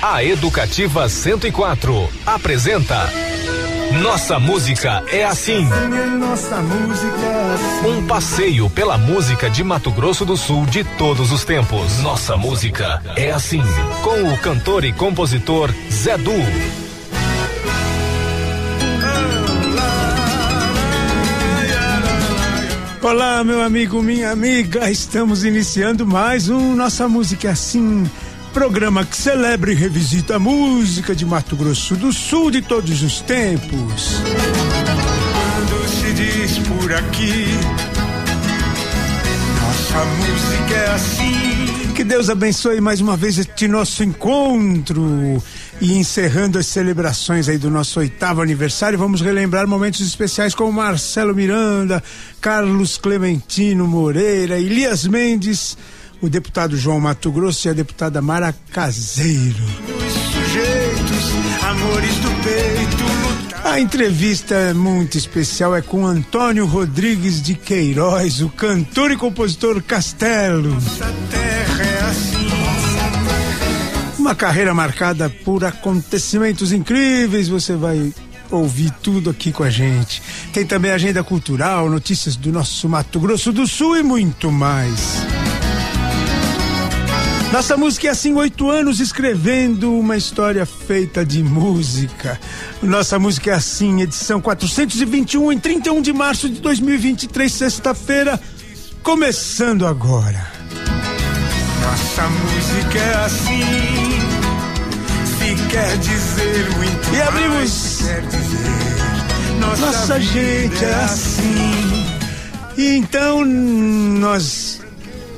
A Educativa 104 apresenta Nossa Música é assim. Um passeio pela música de Mato Grosso do Sul de todos os tempos. Nossa Música é assim. Com o cantor e compositor Zé Du. Olá, meu amigo, minha amiga. Estamos iniciando mais um Nossa Música é Assim. Programa que celebra e revisita a música de Mato Grosso do Sul de todos os tempos. Quando se diz por aqui, nossa música é assim. Que Deus abençoe mais uma vez este nosso encontro. E encerrando as celebrações aí do nosso oitavo aniversário, vamos relembrar momentos especiais com Marcelo Miranda, Carlos Clementino Moreira, Elias Mendes, o deputado João Mato Grosso e a deputada Mara Caseiro. Os sujeitos, amores do peito, lutar. A entrevista muito especial é com Antônio Rodrigues de Queiroz, o cantor e compositor Castelo. É assim. Uma carreira marcada por acontecimentos incríveis, você vai ouvir tudo aqui com a gente. Tem também agenda cultural, notícias do nosso Mato Grosso do Sul e muito mais. Nossa música é assim, oito anos escrevendo uma história feita de música. Nossa música é assim, edição 421, em 31 de março de 2023, sexta-feira, começando agora. Nossa música é assim. Se quer dizer muito E abrimos- dizer. Nossa, Nossa gente é assim. E então nós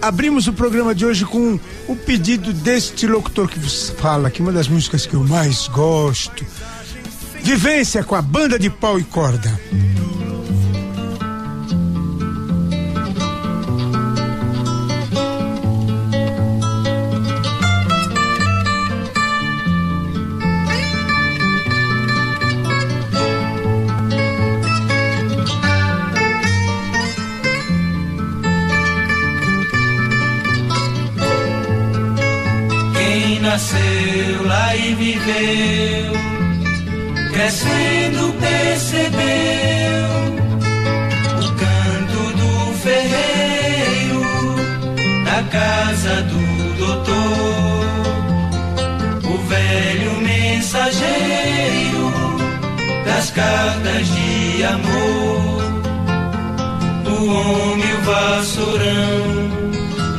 abrimos o programa de hoje com o pedido deste locutor que vos fala, que é uma das músicas que eu mais gosto. Vivência com a banda de pau e corda. Crescendo percebeu o canto do ferreiro da casa do doutor, o velho mensageiro das cartas de amor, o homem vassourão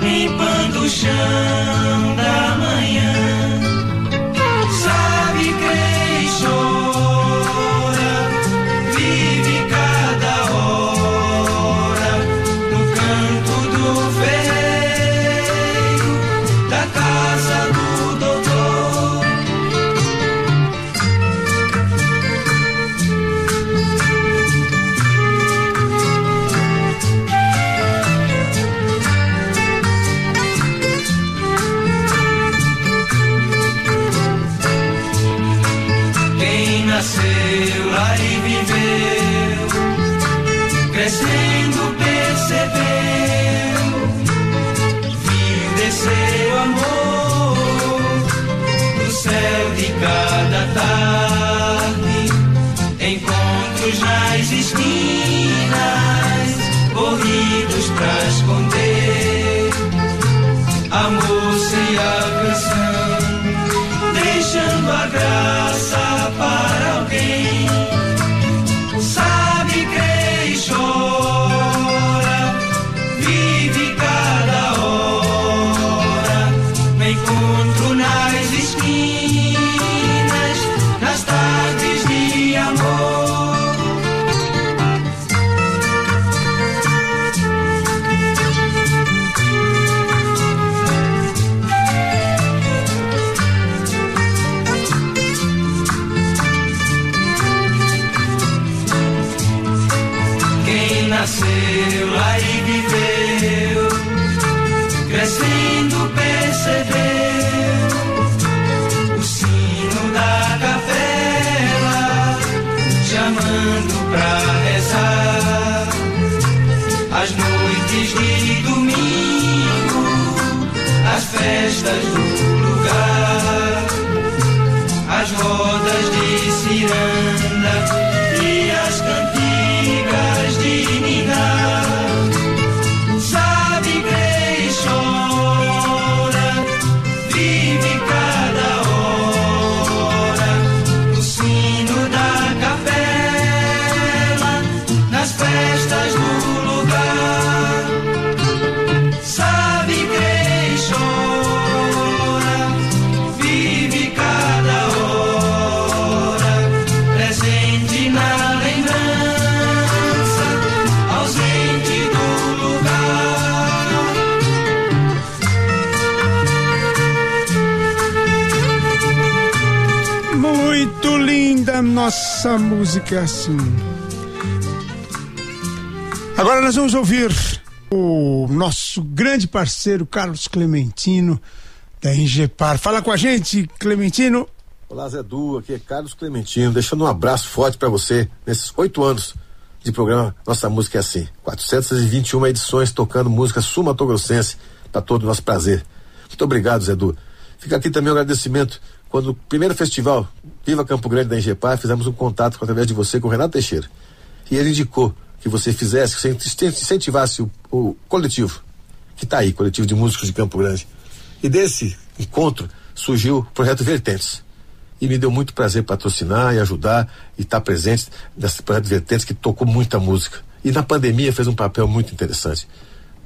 limpando o chão encontros nas esquinas, corridos pra esconder nossa música é assim. Agora nós vamos ouvir o nosso grande parceiro Carlos Clementino da Ingepar. Fala com a gente, Clementino. Olá, Zé Du, aqui é Carlos Clementino, deixando um abraço forte para você nesses oito anos de programa Nossa Música é Assim. 421 edições tocando música sumatogrossense para todo o nosso prazer. Muito obrigado, Zé Du. Fica aqui também o agradecimento. Quando o primeiro festival Viva Campo Grande da Ingepar, fizemos um contato através de você com o Renato Teixeira. E ele indicou que você fizesse, que você incentivasse o, o coletivo, que está aí, coletivo de músicos de Campo Grande. E desse encontro surgiu o projeto Vertentes e me deu muito prazer patrocinar e ajudar e estar presente nesse projeto Vertentes que tocou muita música. E na pandemia fez um papel muito interessante.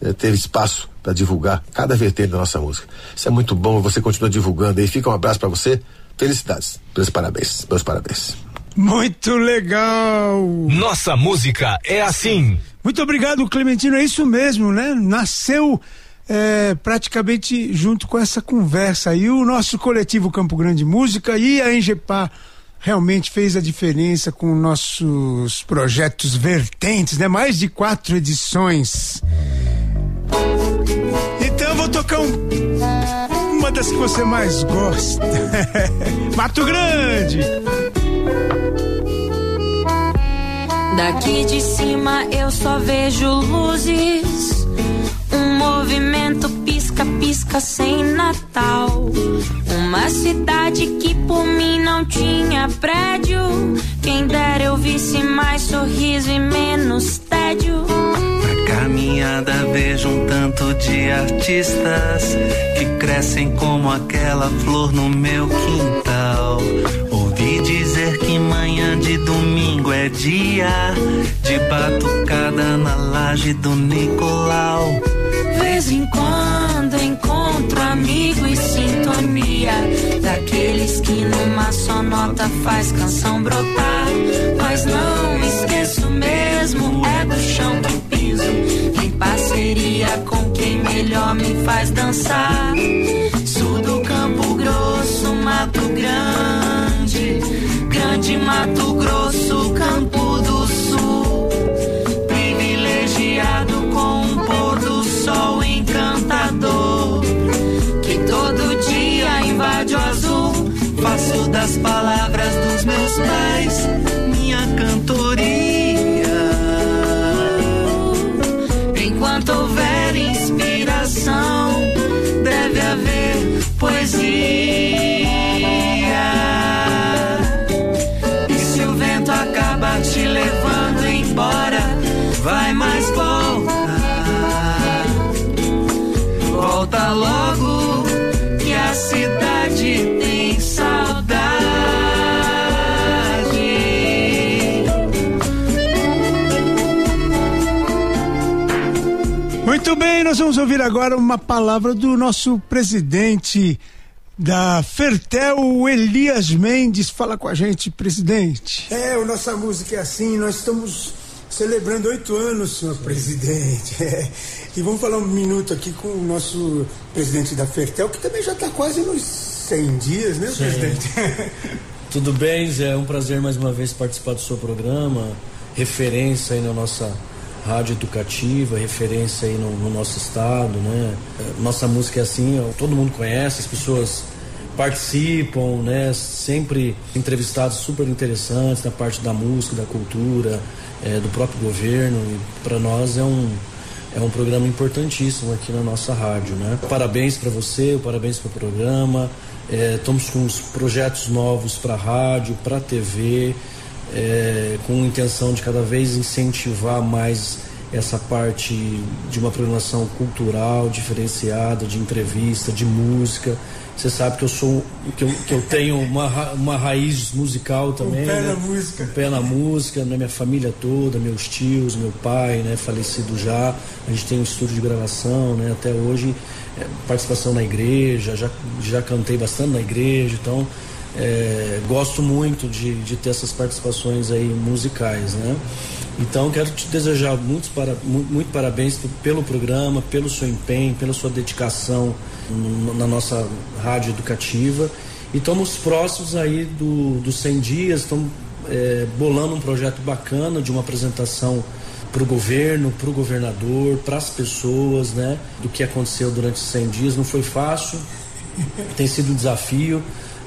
É, teve espaço para divulgar cada vertente da nossa música. Isso é muito bom, você continua divulgando aí. Fica um abraço para você. Felicidades. Meus parabéns. Meus parabéns. Muito legal. Nossa música é assim. Muito obrigado, Clementino. É isso mesmo, né? Nasceu é, praticamente junto com essa conversa. E o nosso coletivo Campo Grande Música e a Engepar realmente fez a diferença com nossos projetos vertentes, né? Mais de quatro edições. Então eu vou tocar um, uma das que você mais gosta. Mato Grande. Daqui de cima eu só vejo luzes um movimento pisca-pisca sem Natal. Uma cidade que por mim não tinha prédio. Quem dera eu visse mais sorriso e menos tédio. Caminhada vejo um tanto de artistas que crescem como aquela flor no meu quintal. Ouvi dizer que manhã de domingo é dia de batucada na laje do Nicolau vez em quando encontro amigo e sintonia daqueles que numa só nota faz canção brotar. Mas não esqueço mesmo, é do chão que. Em parceria com quem melhor me faz dançar. Sul do Campo Grosso, Mato Grande, Grande Mato Grosso, Campo do Sul. Privilegiado com um pôr do sol encantador que todo dia invade o azul. Faço das palavras dos meus pais poesia. E se o vento acaba te levando embora, vai mais nós vamos ouvir agora uma palavra do nosso presidente da Fertel, o Elias Mendes. Fala com a gente, presidente. É, a nossa música é assim, nós estamos celebrando oito anos, senhor presidente. É. E vamos falar um minuto aqui com o nosso presidente da Fertel, que também já está quase nos 100 dias, né, Sim. presidente? Tudo bem, Zé? É um prazer mais uma vez participar do seu programa. Referência aí na nossa rádio educativa, referência aí no, no nosso estado, né? É, Nossa música é assim, todo mundo conhece, as pessoas participam, né? Sempre entrevistados super interessantes na parte da música, da cultura, é, do próprio governo. E para nós é um é um programa importantíssimo aqui na nossa rádio, né? Parabéns para você, parabéns para o programa. É, estamos com uns projetos novos para rádio, para TV, é, com intenção de cada vez incentivar mais essa parte de uma programação cultural diferenciada, de entrevista, de música. Você sabe que eu sou que eu, que eu tenho uma, uma raiz musical também. pé né? na música. Um pé na música, né? Minha família toda, meus tios, meu pai, né? Falecido já. A gente tem um estúdio de gravação, né? Até hoje, é, participação na igreja, já, já cantei bastante na igreja, então é, gosto muito de, de ter essas participações aí musicais, né? Então quero te desejar muitos para, mu- muito parabéns pelo programa, pelo seu empenho, pela sua dedicação na nossa rádio educativa. E estamos próximos aí do, dos 100 dias, estamos é, bolando um projeto bacana de uma apresentação para o governo, para o governador, para as pessoas, né? Do que aconteceu durante 100 dias. Não foi fácil, tem sido um desafio,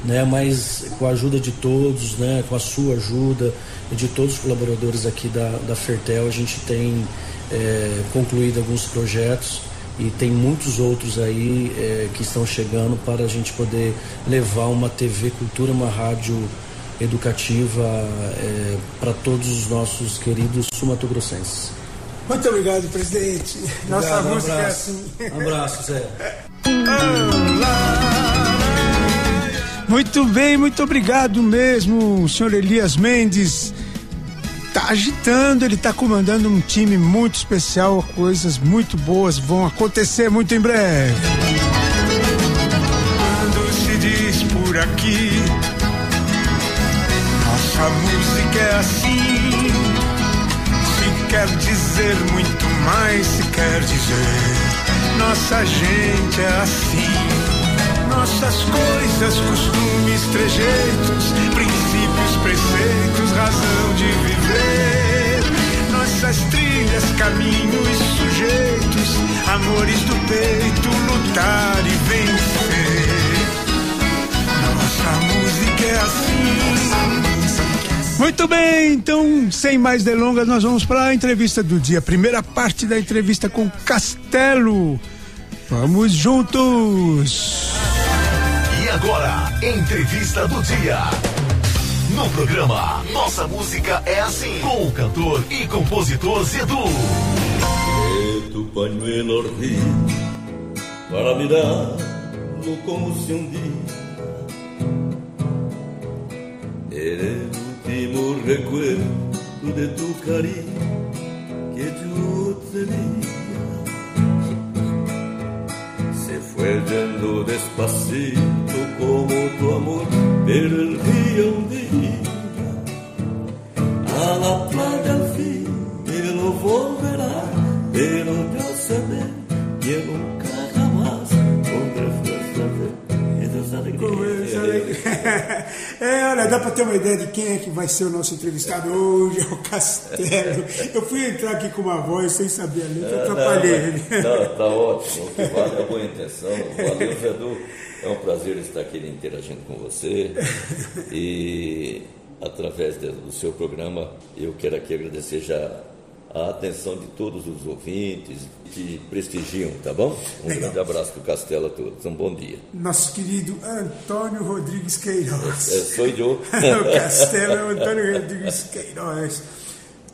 né? Mas com a ajuda de todos, né? Com a sua ajuda e de todos os colaboradores aqui da, da Fertel, a gente tem é, concluído alguns projetos e tem muitos outros aí é, que estão chegando para a gente poder levar uma TV Cultura, uma rádio educativa é, para todos os nossos queridos sumatogrossenses. Muito obrigado, presidente. Nossa obrigado, música um é assim. Um abraço, Zé. Muito bem, muito obrigado mesmo, senhor Elias Mendes. Tá agitando, ele tá comandando um time muito especial, coisas muito boas vão acontecer muito em breve. Quando se diz por aqui a música é assim. Se quer dizer muito mais, se quer dizer. Nossa gente é assim. Nossas coisas, costumes, trejeitos, princípios, preceitos, razão de viver. Nossas trilhas, caminhos, sujeitos, amores do peito, lutar e vencer. Nossa música é assim. Muito bem, então, sem mais delongas, nós vamos para a entrevista do dia. Primeira parte da entrevista com Castelo. Vamos juntos! Agora, entrevista do dia. No programa Nossa Música é Assim, com o cantor e compositor Zedu. Como se um dia último recuerdo de tu cariño que tenía. Se yendo despacito como tu amor, pero el día un a la playa al fin él no volverá, pero yo sé que nunca jamás pondré fuerza de alegrías. É, olha, dá para ter uma ideia de quem é que vai ser o nosso entrevistado hoje, é o Castelo. Eu fui entrar aqui com uma voz sem saber a letra, atrapalhei ele. Tá, tá ótimo, o que vale é a boa intenção. Valeu, Zedu. É um prazer estar aqui interagindo com você. E através do seu programa, eu quero aqui agradecer já a atenção de todos os ouvintes que prestigiam, tá bom? Um Legal. grande abraço para o Castelo a todos. Um bom dia. Nosso querido Antônio Rodrigues Queiroz. É, sou eu. o Castelo é o Antônio Rodrigues Queiroz.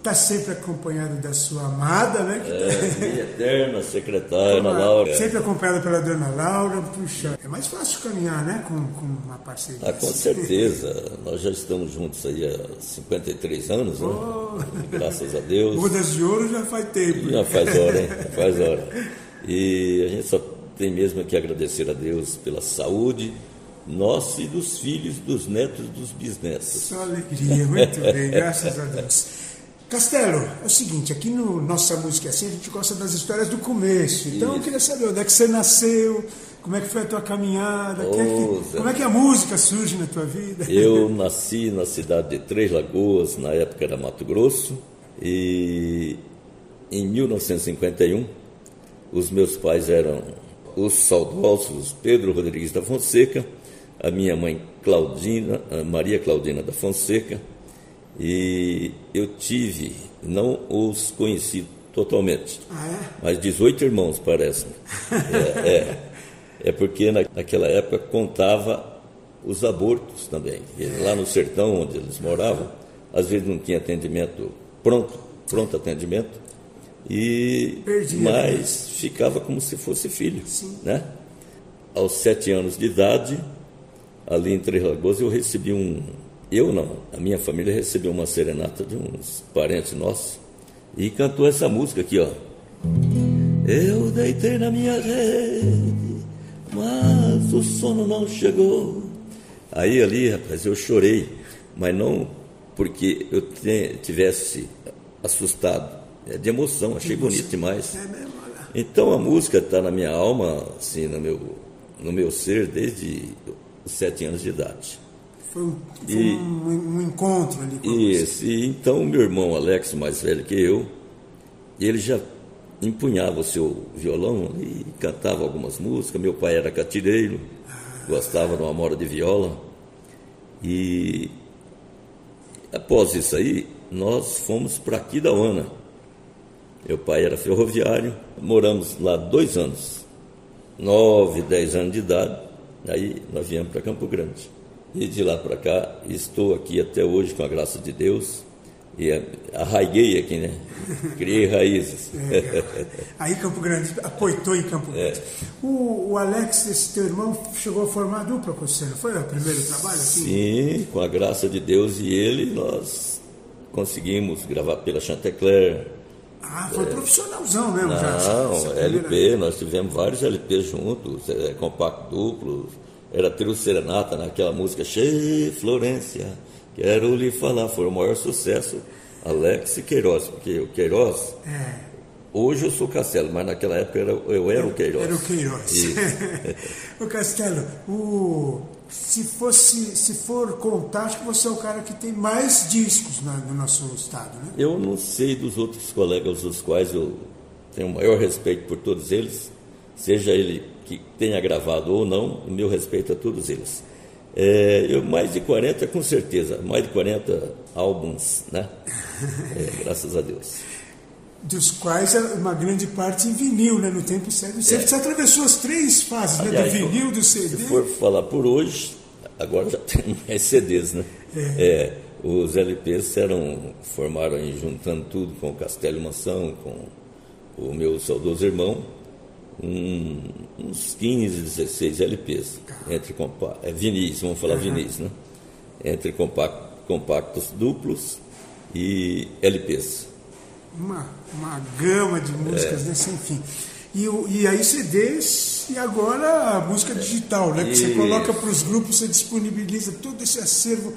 Está sempre acompanhado da sua amada, né? É, minha eterna secretária, Ana Laura. Sempre acompanhada pela dona Laura. Puxa, é mais fácil caminhar, né? Com, com uma parceria. Ah, com certeza. Nós já estamos juntos aí há 53 anos, né? oh. Graças a Deus. Bodas de ouro já faz tempo. Já faz hora, hein? Já faz hora. E a gente só tem mesmo que agradecer a Deus pela saúde nossa e dos filhos, dos netos, dos bisnetos. Só alegria, muito bem, graças a Deus. Castelo, é o seguinte, aqui no Nossa Música é Assim, a gente gosta das histórias do começo. Então Isso. eu queria saber onde é que você nasceu, como é que foi a tua caminhada, oh, é que, como é que a música surge na tua vida? Eu nasci na cidade de Três Lagoas, na época era Mato Grosso, e em 1951 os meus pais eram os saudosos Pedro Rodrigues da Fonseca, a minha mãe Claudina, Maria Claudina da Fonseca, e eu tive, não os conheci totalmente, ah, é? mas 18 irmãos, parece. É, é, é, porque na, naquela época contava os abortos também. E lá no sertão onde eles moravam, às vezes não tinha atendimento pronto, pronto atendimento, e mas né? ficava como se fosse filho, Sim. né? Aos sete anos de idade, ali em Três Lagoas, eu recebi um, eu não, a minha família recebeu uma serenata de uns parentes nossos e cantou essa música aqui, ó. Eu deitei na minha rede, mas o sono não chegou. Aí ali, rapaz, eu chorei, mas não porque eu tivesse assustado, é de emoção, achei bonito demais. É então a música está na minha alma, assim, no meu, no meu ser desde os sete anos de idade. Foi um, foi e, um, um encontro ali com Isso, você. e então meu irmão Alex, mais velho que eu, ele já empunhava o seu violão e cantava algumas músicas. Meu pai era catireiro, gostava de uma mora de viola. E após isso aí, nós fomos para aqui da Ana. Meu pai era ferroviário, moramos lá dois anos, nove, dez anos de idade. Aí nós viemos para Campo Grande. E de lá para cá, estou aqui até hoje, com a graça de Deus, e arraiguei aqui, né? Criei raízes. É, aí Campo Grande, apoitou em Campo Grande. É. O, o, Alex, esse teu irmão, chegou a formar a dupla com você, não foi o primeiro trabalho? Assim? Sim, com a graça de Deus e ele, nós conseguimos gravar pela Chantecler. Ah, foi é, profissionalzão mesmo não, já. Não, LP, nós tivemos vários LPs juntos, é, compacto duplo, era trio serenata naquela música Che Florência, quero lhe falar, foi o maior sucesso, Alex e Queiroz, porque o Queiroz, é. hoje eu sou Castelo, mas naquela época eu era, eu era o Queiroz. Era o Queiroz. o Castelo, o, se, fosse, se for contar, acho que você é o cara que tem mais discos na, no nosso estado, né? Eu não sei dos outros colegas, dos quais eu tenho o maior respeito por todos eles, seja ele que tenha gravado ou não, o meu respeito a todos eles. É, eu, mais de 40, com certeza, mais de 40 álbuns, né? É, graças a Deus. Dos quais uma grande parte em vinil, né? No tempo certo. Você, é. você atravessou as três fases, né? Do vinil, do CD. Se for falar por hoje, agora já tem mais CDs, né? É. é. os LPs eram, formaram aí, juntando tudo com o Castelo Mansão, com o meu saudoso irmão, um, uns 15, 16 LPs, entre compa é, vinis, vamos falar uhum. vinis, né? Entre compactos, compactos duplos e LPs. Uma, uma gama de músicas, é. né? Sem fim. E, e aí CDs e agora a música digital, né? Que você coloca para os grupos, você disponibiliza todo esse acervo.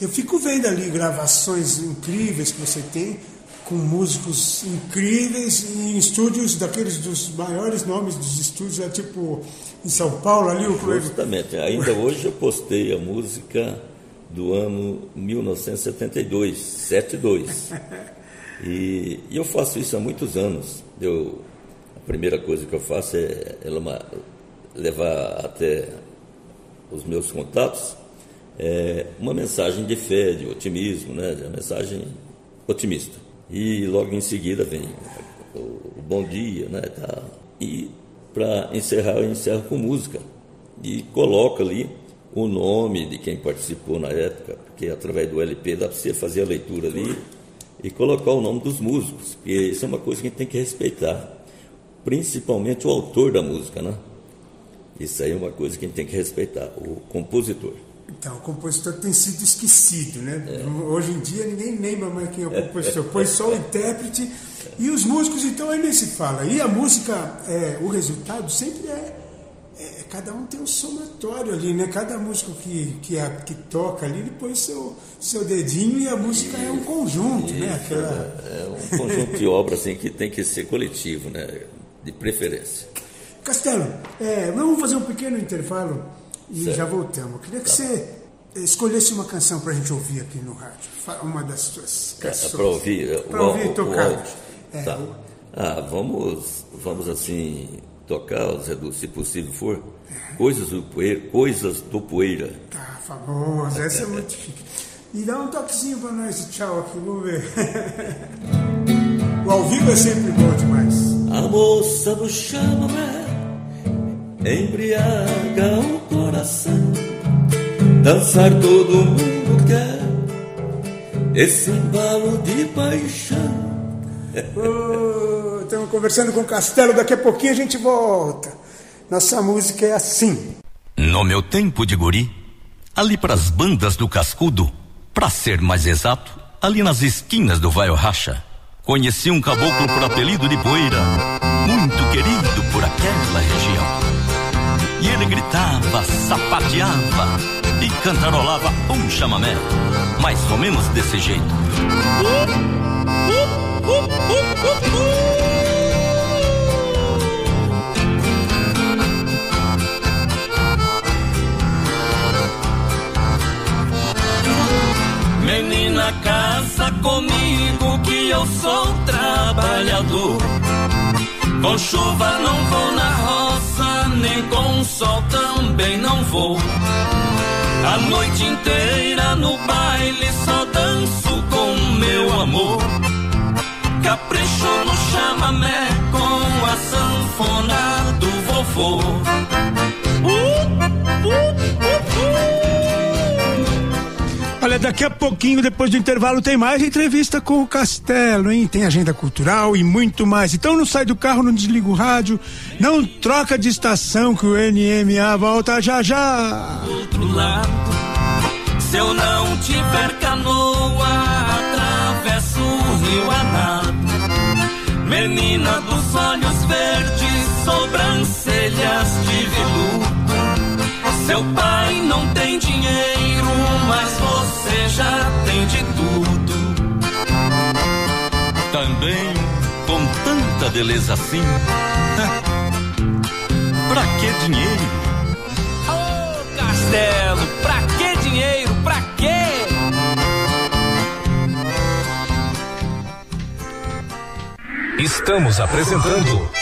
Eu fico vendo ali gravações incríveis que você tem com músicos incríveis em estúdios daqueles dos maiores nomes dos estúdios, é tipo em São Paulo ali o Justamente, ainda hoje eu postei a música do ano 1972, 72. E, e eu faço isso há muitos anos. Eu, a primeira coisa que eu faço é, é uma, levar até os meus contatos é, uma mensagem de fé, de otimismo, né, uma mensagem otimista. E logo em seguida vem o, bom dia, né? Tá. E para encerrar, eu encerro com música. E coloco ali o nome de quem participou na época, porque através do LP dá para você fazer a leitura ali e colocar o nome dos músicos, porque isso é uma coisa que a gente tem que respeitar, principalmente o autor da música, né? Isso aí é uma coisa que a gente tem que respeitar, o compositor. Então, o compositor tem sido esquecido, né? É. Hoje em dia ninguém lembra mais quem é o compositor, põe só o intérprete e os músicos, então aí nem se fala. E a música, é, o resultado sempre é, é, Cada um tem um somatório ali, né? Cada músico que, que, a, que toca ali, ele põe seu, seu dedinho e a música é um conjunto, né? Aquela... É, é um conjunto de obras assim, que tem que ser coletivo, né? De preferência. Castelo, é, vamos fazer um pequeno intervalo e certo. já voltamos. Eu queria que tá. você escolhesse uma canção para a gente ouvir aqui no rádio. Uma das suas é, canções. É, para ouvir. Para ouvir e tocar. É, tá. O... Ah, vamos, vamos assim tocar, Zé Du, se possível for. É. Coisas do Poeira. Coisas do Poeira. Tá, famoso. Essa é muito chique. E dá um toquezinho para nós tchau aqui, vamos ver. o ao vivo é sempre bom demais. A moça do chamamé embriaga o coração. Dançar todo mundo quer, esse embalo de paixão. Oh, estamos conversando com o Castelo, daqui a pouquinho a gente volta. Nossa música é assim. No meu tempo de guri, ali para as bandas do Cascudo, para ser mais exato, ali nas esquinas do Vaio Racha, conheci um caboclo por apelido de Poeira, muito querido. E ele gritava, sapateava e cantarolava um chamamé, mais ou menos desse jeito. na casa comigo que eu sou trabalhador. Com chuva não vou na roça, nem com sol também não vou. A noite inteira no baile só danço com meu amor. Capricho no chamamé com a sanfona do vovô. Daqui a pouquinho, depois do intervalo, tem mais entrevista com o Castelo, hein? Tem agenda cultural e muito mais. Então não sai do carro, não desliga o rádio, não troca de estação que o NMA volta já já. Outro lado, se eu não tiver canoa, atravesso o rio a nado. Menina dos olhos verdes, sobrancelhas de veludo. Seu pai não tem dinheiro, mas você já tem de tudo. Também com tanta beleza assim. pra que dinheiro? Ô oh, Castelo, pra que dinheiro? Pra quê? Estamos apresentando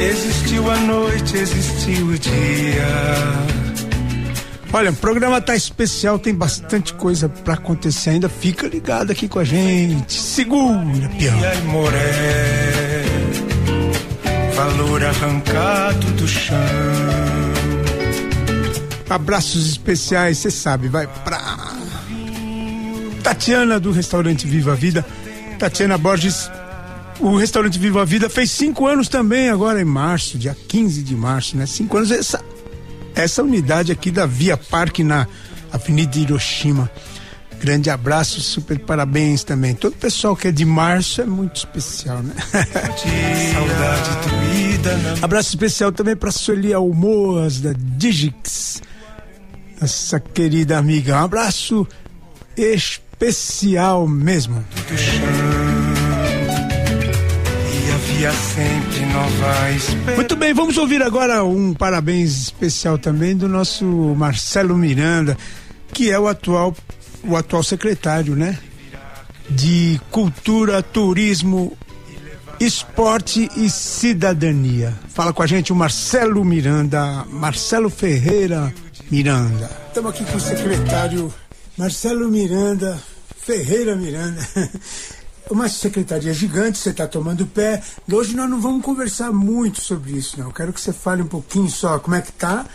Existiu a noite, existiu o dia. Olha, o programa tá especial, tem bastante coisa para acontecer ainda. Fica ligado aqui com a gente. Segura, peão. E valor arrancado do chão. Abraços especiais, você sabe, vai pra Tatiana do restaurante Viva a Vida. Tatiana Borges o restaurante Viva a Vida fez cinco anos também, agora em março, dia 15 de março, né? Cinco anos. Essa, essa unidade aqui da Via Parque na Avenida Hiroshima. Grande abraço, super parabéns também. Todo o pessoal que é de março é muito especial, né? Né? Abraço especial também para Sueli Almoas, da Digix, nossa querida amiga. Um abraço especial mesmo. Do chão sempre nova esperança. Muito bem, vamos ouvir agora um parabéns especial também do nosso Marcelo Miranda, que é o atual o atual secretário, né? De Cultura, Turismo, Esporte e Cidadania. Fala com a gente o Marcelo Miranda, Marcelo Ferreira Miranda. Estamos aqui com o secretário Marcelo Miranda, Ferreira Miranda. uma secretaria gigante, você está tomando pé. Hoje nós não vamos conversar muito sobre isso, não. Eu quero que você fale um pouquinho só como é que tá,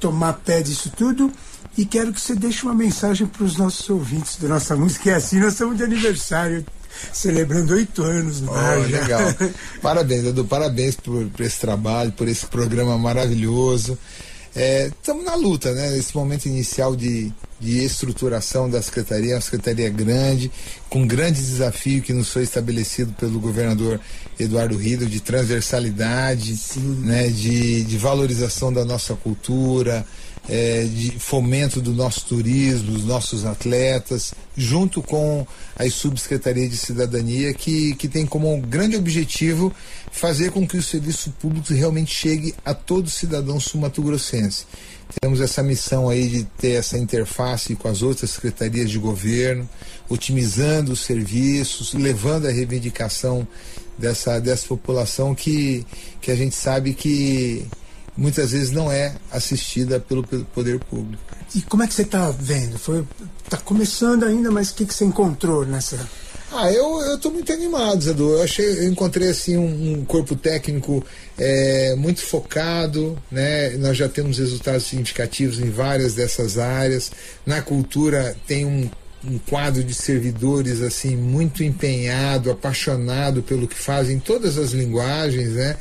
tomar pé disso tudo. E quero que você deixe uma mensagem para os nossos ouvintes da nossa música. É assim, nós estamos de aniversário, celebrando oito anos no oh, Legal. parabéns, Edu, parabéns por, por esse trabalho, por esse programa maravilhoso. Estamos é, na luta, né? Nesse momento inicial de, de estruturação da secretaria, uma secretaria grande, com um grande desafio que nos foi estabelecido pelo governador Eduardo Rido, de transversalidade, né? de, de valorização da nossa cultura, é, de fomento do nosso turismo, dos nossos atletas, junto com a Subsecretaria de Cidadania, que, que tem como grande objetivo fazer com que o serviço público realmente chegue a todo cidadão sul-mato-grossense. Temos essa missão aí de ter essa interface com as outras secretarias de governo, otimizando os serviços, levando a reivindicação dessa, dessa população que, que a gente sabe que muitas vezes não é assistida pelo, poder público. E como é que você está vendo? Foi tá começando ainda, mas o que, que você encontrou nessa? Ah, eu estou muito animado, Zedu. Eu achei, eu encontrei assim um, um corpo técnico é, muito focado, né? Nós já temos resultados significativos em várias dessas áreas. Na cultura tem um um quadro de servidores assim muito empenhado, apaixonado pelo que fazem, todas as linguagens, né?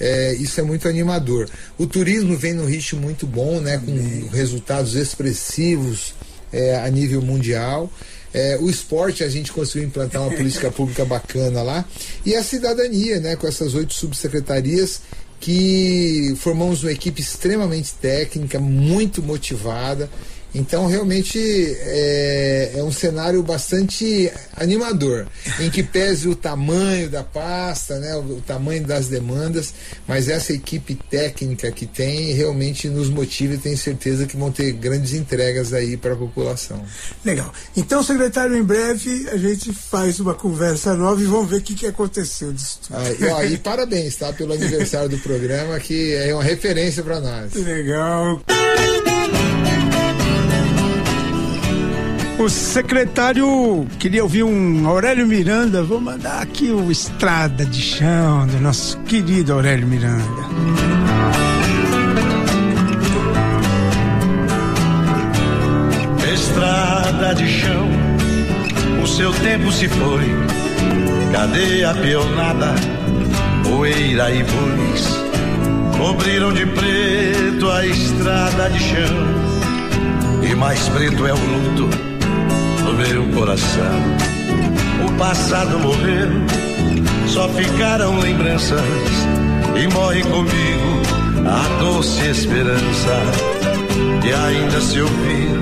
É, isso é muito animador. O turismo vem no ritmo muito bom, né, com resultados expressivos é, a nível mundial. É, o esporte, a gente conseguiu implantar uma política pública bacana lá. E a cidadania, né, com essas oito subsecretarias que formamos uma equipe extremamente técnica, muito motivada. Então, realmente é, é, um cenário bastante animador, em que pese o tamanho da pasta, né, o, o, tamanho das demandas, mas essa equipe técnica que tem realmente nos motiva e tenho certeza que vão ter grandes entregas aí para a população. Legal. Então, secretário, em breve a gente faz uma conversa nova e vamos ver o que, que aconteceu disso tudo. Ah, e, ó, e parabéns tá, pelo aniversário do programa, que é uma referência para nós. Legal. O secretário queria ouvir um Aurélio Miranda. Vou mandar aqui o Estrada de Chão do nosso querido Aurélio Miranda. Estrada de chão, o seu tempo se foi. Cadê a peonada, poeira e bois? Cobriram de preto a estrada de chão. E mais preto é o luto meu coração. O passado morreu, só ficaram lembranças e morre comigo a doce esperança de ainda se ouvir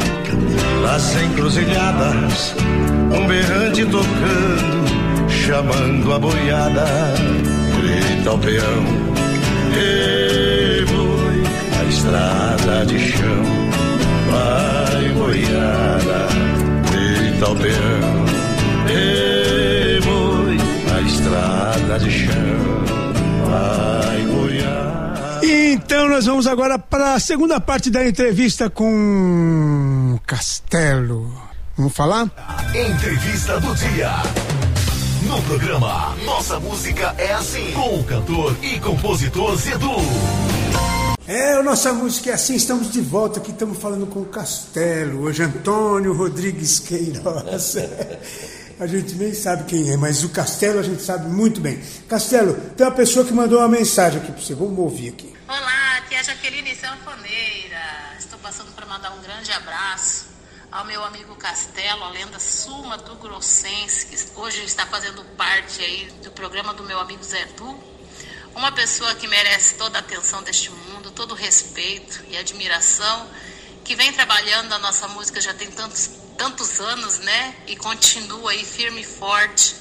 nas encruzilhadas um berrante tocando, chamando a boiada. Grita o peão, e boi, a estrada de chão, vai boiada Talpeão e boi a estrada de chão vai boiar. Então nós vamos agora para a segunda parte da entrevista com Castelo. Vamos falar? Entrevista do dia. No programa Nossa Música é Assim, com o cantor e compositor Zedu. É, a nossa música é assim, estamos de volta aqui, estamos falando com o Castelo, hoje Antônio Rodrigues Queiroz. a gente nem sabe quem é, mas o Castelo a gente sabe muito bem. Castelo, tem uma pessoa que mandou uma mensagem aqui para você, vamos ouvir aqui. Olá, aqui é a Jaqueline Sanfoneira. Estou passando para mandar um grande abraço ao meu amigo Castelo, a lenda Suma do Grossense, que hoje está fazendo parte aí do programa do meu amigo Zé Du. Uma pessoa que merece toda a atenção deste mundo, todo o respeito e admiração, que vem trabalhando a nossa música já tem tantos, tantos anos, né? E continua aí firme e forte.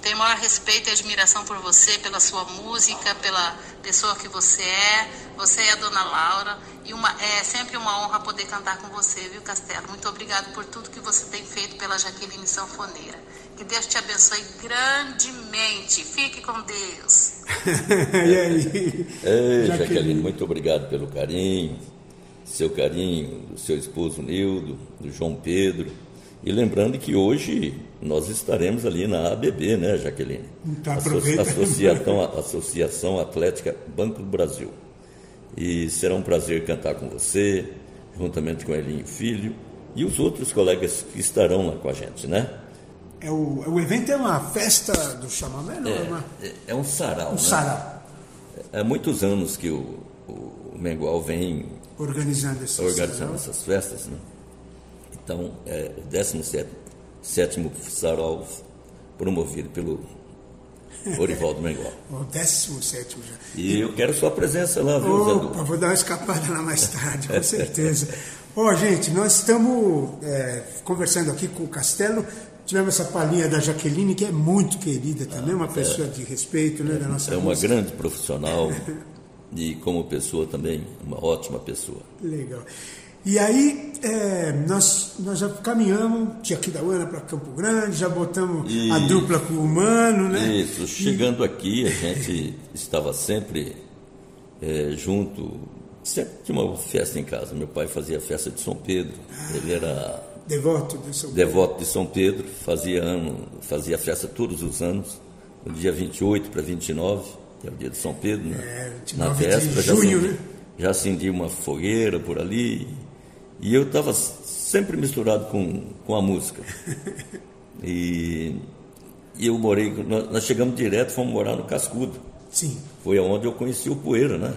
Tenho maior respeito e admiração por você, pela sua música, pela pessoa que você é. Você é a dona Laura. E uma, é sempre uma honra poder cantar com você, viu, Castelo? Muito obrigado por tudo que você tem feito pela Jaqueline Sanfoneira. Que Deus te abençoe grandemente. Fique com Deus. e aí? Ei, Jaqueline, muito obrigado pelo carinho, seu carinho, do seu esposo Nildo, do João Pedro. E lembrando que hoje nós estaremos ali na ABB, né, Jaqueline? Tá, Associação, Associação Atlética Banco do Brasil. E será um prazer cantar com você, juntamente com Elinho Filho e os outros colegas que estarão lá com a gente, né? É o, o evento é uma festa do chamamé, não é, é uma... É, um sarau, um né? sarau. Há muitos anos que o, o Mengual vem organizando, essas, organizando essas festas, né? Então, é o 17 sétimo sarau promovido pelo Orivaldo Mengual. o 17 já. E eu quero sua presença lá, viu, Opa, vou dar uma escapada lá mais tarde, com certeza. Ó, oh, gente, nós estamos é, conversando aqui com o Castelo Tivemos essa palhinha da Jaqueline, que é muito querida também, uma pessoa é, de respeito né, da nossa É uma música. grande profissional e, como pessoa também, uma ótima pessoa. Legal. E aí, é, nós, nós já caminhamos de aqui da Uana para Campo Grande, já botamos a dupla com o Humano, né? Isso, chegando e... aqui, a gente estava sempre é, junto, sempre tinha uma festa em casa. Meu pai fazia festa de São Pedro, ah. ele era Devoto de São Pedro. Devoto de São Pedro, fazia ano, fazia festa todos os anos, no dia 28 para 29, que é o dia de São Pedro, né? É, Na véspera, já, junho, acendi, né? já acendi uma fogueira por ali. E eu estava sempre misturado com, com a música. E, e eu morei, nós, nós chegamos direto, fomos morar no Cascudo. Sim. Foi aonde eu conheci o Poeira, né?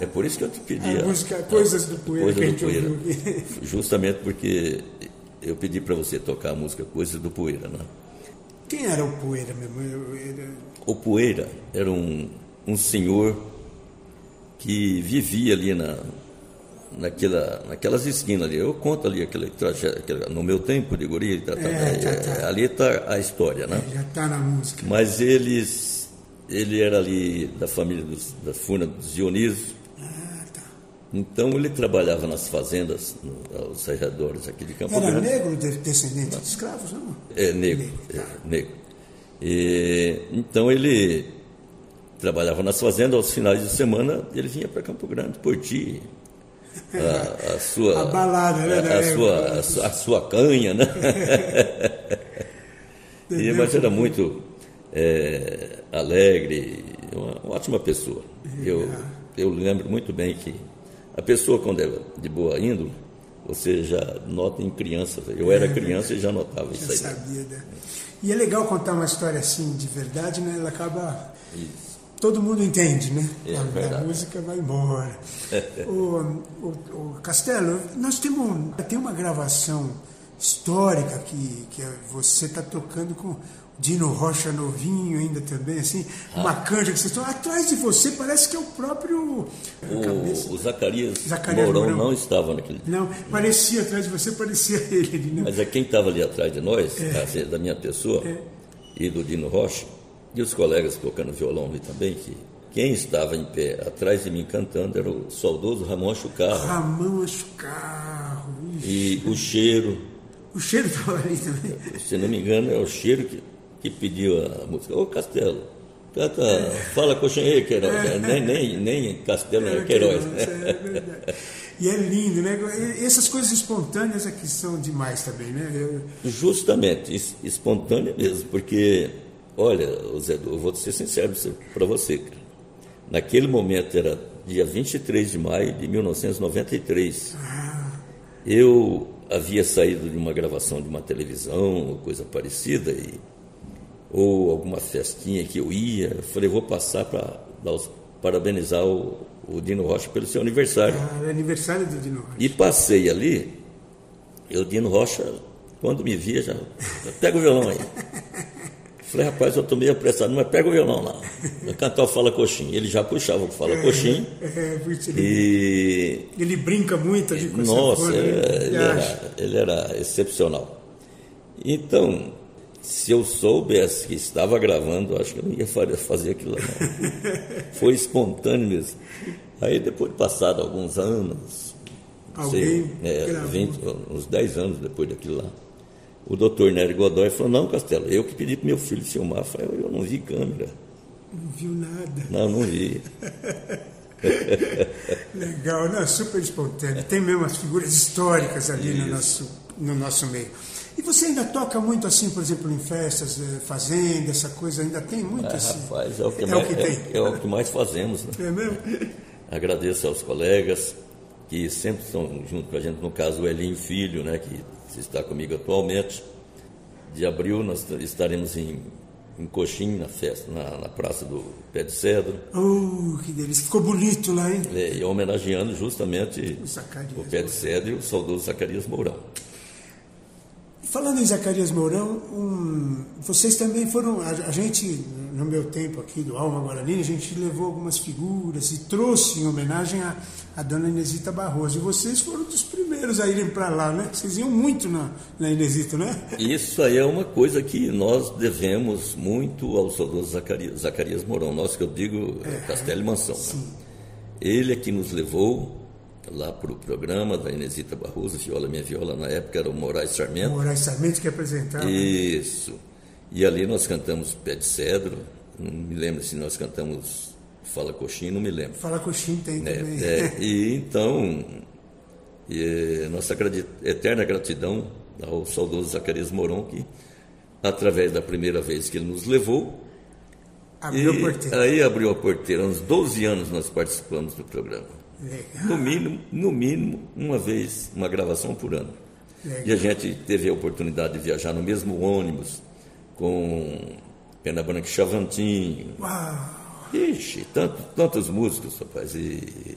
É por isso que eu te pedi. A, a música Coisas do Poeira Coisas do Poeira. Justamente porque eu pedi para você tocar a música Coisas do Poeira, né? Quem era o Poeira mesmo? Eu- O Poeira era um, um senhor que vivia ali na, naquela, naquelas esquinas ali. Eu conto ali aquele no meu tempo de guri, tá, tá, É, tá, tá. é, ali está a história, né? Já tá na música. Mas eles, ele era ali da família dos, da Furna dos Dionísio. Tá. Então ele trabalhava nas fazendas, aos arredores aqui de Campo Era Grande. negro, de- descendente de escravos, não? É negro, é, negro. E, então ele trabalhava nas fazendas, aos finais de semana ele vinha para Campo Grande curtir a, a sua A balada, né, a, a sua, época. a, sua, a sua canha, né? e, mas era muito é, alegre, uma, uma ótima pessoa. Eu, eu lembro muito bem que a pessoa quando é de boa índole, você já nota em criança. Eu era É, criança e já notava isso Já aí. sabia, né? E é legal contar uma história assim de verdade, né? Ela acaba. Todo mundo entende, né? É, a, a música vai embora. o, o, o Castelo, nós temos tem uma gravação histórica que, que você está tocando com Dino Rocha novinho ainda também, assim, uma canja que vocês estão atrás de você, parece que é o próprio O, o Zacarias, Zacarias Mourão, Mourão. não estava naquele Não, parecia atrás de você, parecia ele. Né? Mas é quem estava ali atrás de nós, É. assim, da minha pessoa e do Dino Rocha, e os colegas tocando violão ali também, que quem estava em pé atrás de mim cantando era o saudoso Ramon Chucarro. Ramão Achucarro. E o cheiro, O cheiro estava ali também. se não me engano, é o cheiro que, que pediu a música. Ô Castelo, canta, fala coxinha, Queiroz. É. Nem, nem, nem Castelo, Era era Queiroz. Queiroz, é verdade. E é lindo, né? Essas coisas espontâneas aqui são demais também, né? Eu- Justamente, es- espontânea mesmo, porque, olha, Zé, eu vou ser sincero para você. Naquele momento era dia 23 de maio de 1993. Eu havia saído de uma gravação de uma televisão coisa parecida, e, ou alguma festinha que eu ia. Eu falei, vou passar para parabenizar o, o Dino Rocha pelo seu aniversário. Ah, era aniversário do Dino Rocha. E passei ali, e o Dino Rocha, quando me via, já, já pega o violão aí. Falei, rapaz, eu tô meio apressado, mas pega o violão lá. Vai cantar o Fala Coxinha. Ele já puxava o Fala Coxinha. É, porque ele, E, ele brinca muito ali com nossa, essa ele, né? ele era, ele era excepcional. Então, se eu soubesse que estava gravando, acho que eu não ia fa- fazer aquilo lá, não. Foi espontâneo mesmo. Aí, depois de passado alguns anos, sei, é, gravou. 20, uns 10 anos depois daquilo lá, o doutor Nery Godoy falou, não, Castelo, eu que pedi para meu filho filmar. Eu falei, eu não vi câmera. Não viu nada. Não, não vi. Legal, não, super espontâneo. Tem mesmo as figuras históricas ali no nosso, no nosso meio. E você ainda toca muito assim, por exemplo, em festas, eh, fazenda, essa coisa, ainda tem muito Ah, assim? rapaz, é o que, É mais, o que é- tem. é o que mais fazemos. Né? É mesmo? Agradeço aos colegas que sempre estão junto com a gente, no caso o Elinho Filho, né, que está comigo atualmente. De abril nós estaremos em, em Coxim, na festa, na, na Praça do Pé de Cedro, Oh, que delícia. Ficou bonito lá, hein? eh, e homenageando justamente O o Pé de Cedro e o saudoso Zacarias Mourão. Falando em Zacarias Mourão, um, vocês também foram. A, a gente, no meu tempo aqui do Alma Guarani, a gente levou algumas figuras e trouxe em homenagem a, a dona Inesita Barroso. E vocês foram dos primeiros a irem para lá, né? Vocês iam muito na, na Inesita, né? Isso aí é uma coisa que nós devemos muito ao saudoso Zacarias, Zacarias Mourão, nós que eu digo é, Castelo e Mansão. né? Ele é que nos levou lá para o programa da Inesita Barroso, Viola Minha Viola, na época era o Moraes Sarmento. Moraes Sarmento que apresentava. Isso. E ali nós cantamos Pé de Cedro, não me lembro se nós cantamos Fala Coxinha, não me lembro. Fala Coxinha tem É, também. é, e então, e, eh, nossa eterna gratidão ao saudoso Zacarias Moron, que, através da primeira vez que ele nos levou, Abriu e a porteira. aí abriu a porteira. Uns 12 anos nós participamos do programa. Legal. No mínimo, no mínimo, uma vez, uma gravação por ano. Legal. E a gente teve a oportunidade de viajar no mesmo ônibus com Pena Branca e Chavantinho. Uau! Ixi, tanto, tantos músicos, rapaz. E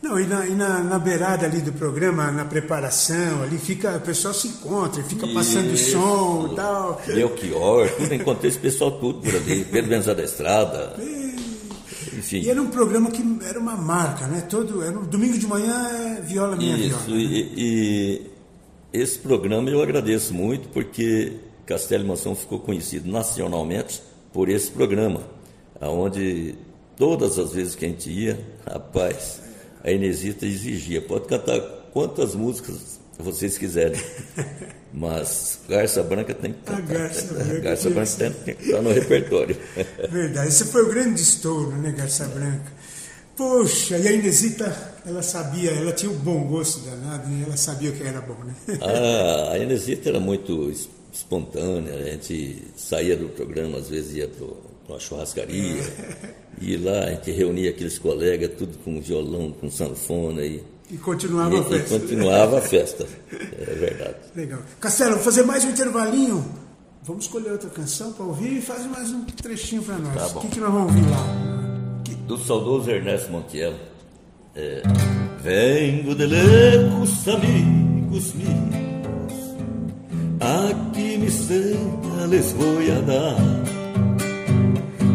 Não, e, na, e na, na, beirada ali do programa, na preparação, ali fica, o pessoal se encontra, fica passando Isso. som e tal. Belchior, tudo, encontrei esse pessoal tudo por ali, Pedro Benzá da Estrada. E, Enfim. E era um programa que era uma marca, né? Todo, era um, domingo de manhã é Viola Minha Isso, Viola. Isso, e, e, esse programa eu agradeço muito porque Castelo Mansão ficou conhecido nacionalmente por esse programa, aonde todas as vezes que a gente ia, rapaz a Inesita exigia, pode cantar quantas músicas vocês quiserem, mas Garça Branca tem que. A Garça Branca, Garça Branca tem, que estar no repertório. Verdade, esse foi o grande estouro, né, Garça Branca? Poxa, e a Inesita, ela sabia, ela tinha o um bom gosto danado, né? ela sabia o que era bom, né? Ah, a Inesita era muito espontânea, a gente saía do programa, às vezes ia para uma churrascaria, e lá a gente reunia aqueles colegas, tudo com violão, com sanfona e. E continuava e, a festa. E continuava a festa, é verdade. Legal. Castelo, vou fazer mais um intervalinho. Vamos escolher outra canção para ouvir e faz mais um trechinho para nós. Tá. O que, que nós vamos ouvir lá? Que... Do saudoso Ernesto Montiel. É... Vengo de lejos, amigos meus, aqui me cena les vou a dar.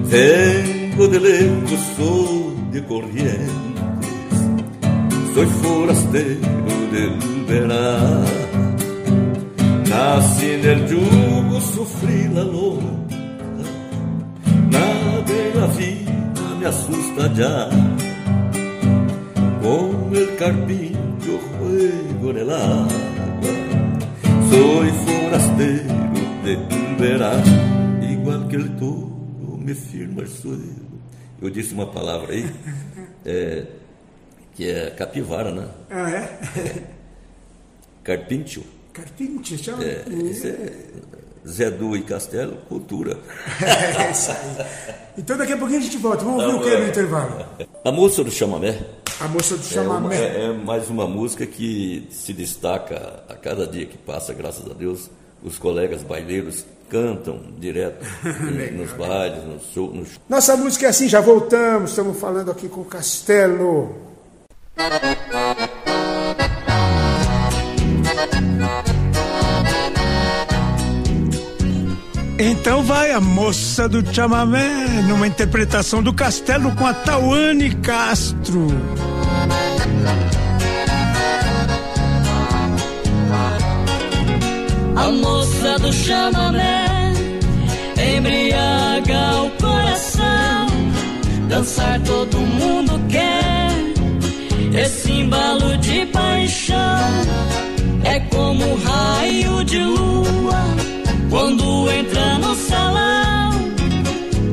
Vengo de lejos, sou de Corrientes, soy forastero del verano. Nací en el yugo, sufrí la loca, nada en la vida me asusta ya. Con el carpincho juego en el agua, soy forastero del verano, igual que el toro me firma suelo. Eu disse uma palavra aí, é, que é capivara, né? Ah, é? é. Carpincho. Carpincho, chama? É, é Zé Du e Castelo, cultura. É isso aí. Então daqui a pouquinho a gente volta. Vamos ouvir o que no intervalo? A moça do chamamé. A moça do chamamé. É, uma, é, é mais uma música que se destaca a cada dia que passa, graças a Deus. Os colegas baileiros cantam direto nos bailes, nos shows. No... Nossa música é assim, já voltamos, estamos falando aqui com o Castelo. Então vai a moça do chamamé, numa interpretação do Castelo com a Tawane Castro. A moça do chamamé embriaga o coração. Dançar todo mundo quer. Esse embalo de paixão é como um raio de lua quando entra no salão.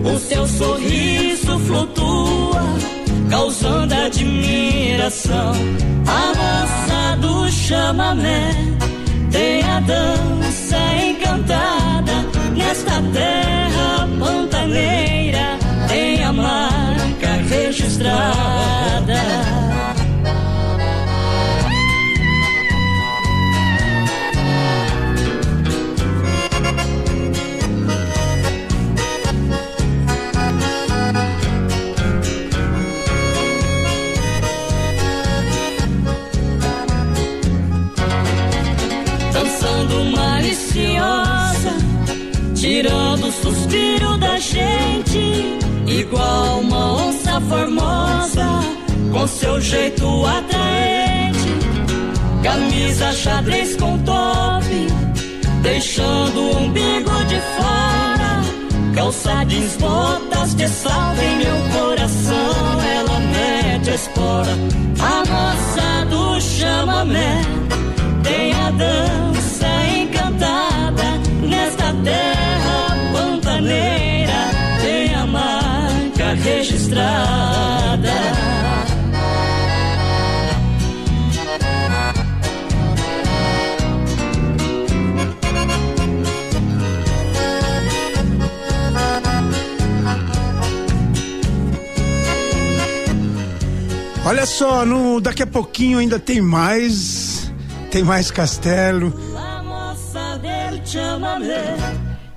O seu sorriso flutua, causando admiração. A moça do chamamé tem a dança encantada nesta terra pantaneira, tem a marca registrada. Tirando o suspiro da gente, igual uma onça formosa, com seu jeito atraente. Camisa xadrez com top, deixando o umbigo de fora. Calça jeans, botas de salva em meu coração, ela mete a espora. A moça do chamamé tem a dança encantada nesta terra registrada. Olha só, no, daqui a pouquinho ainda tem mais, tem mais castelo. La moça del chamamé.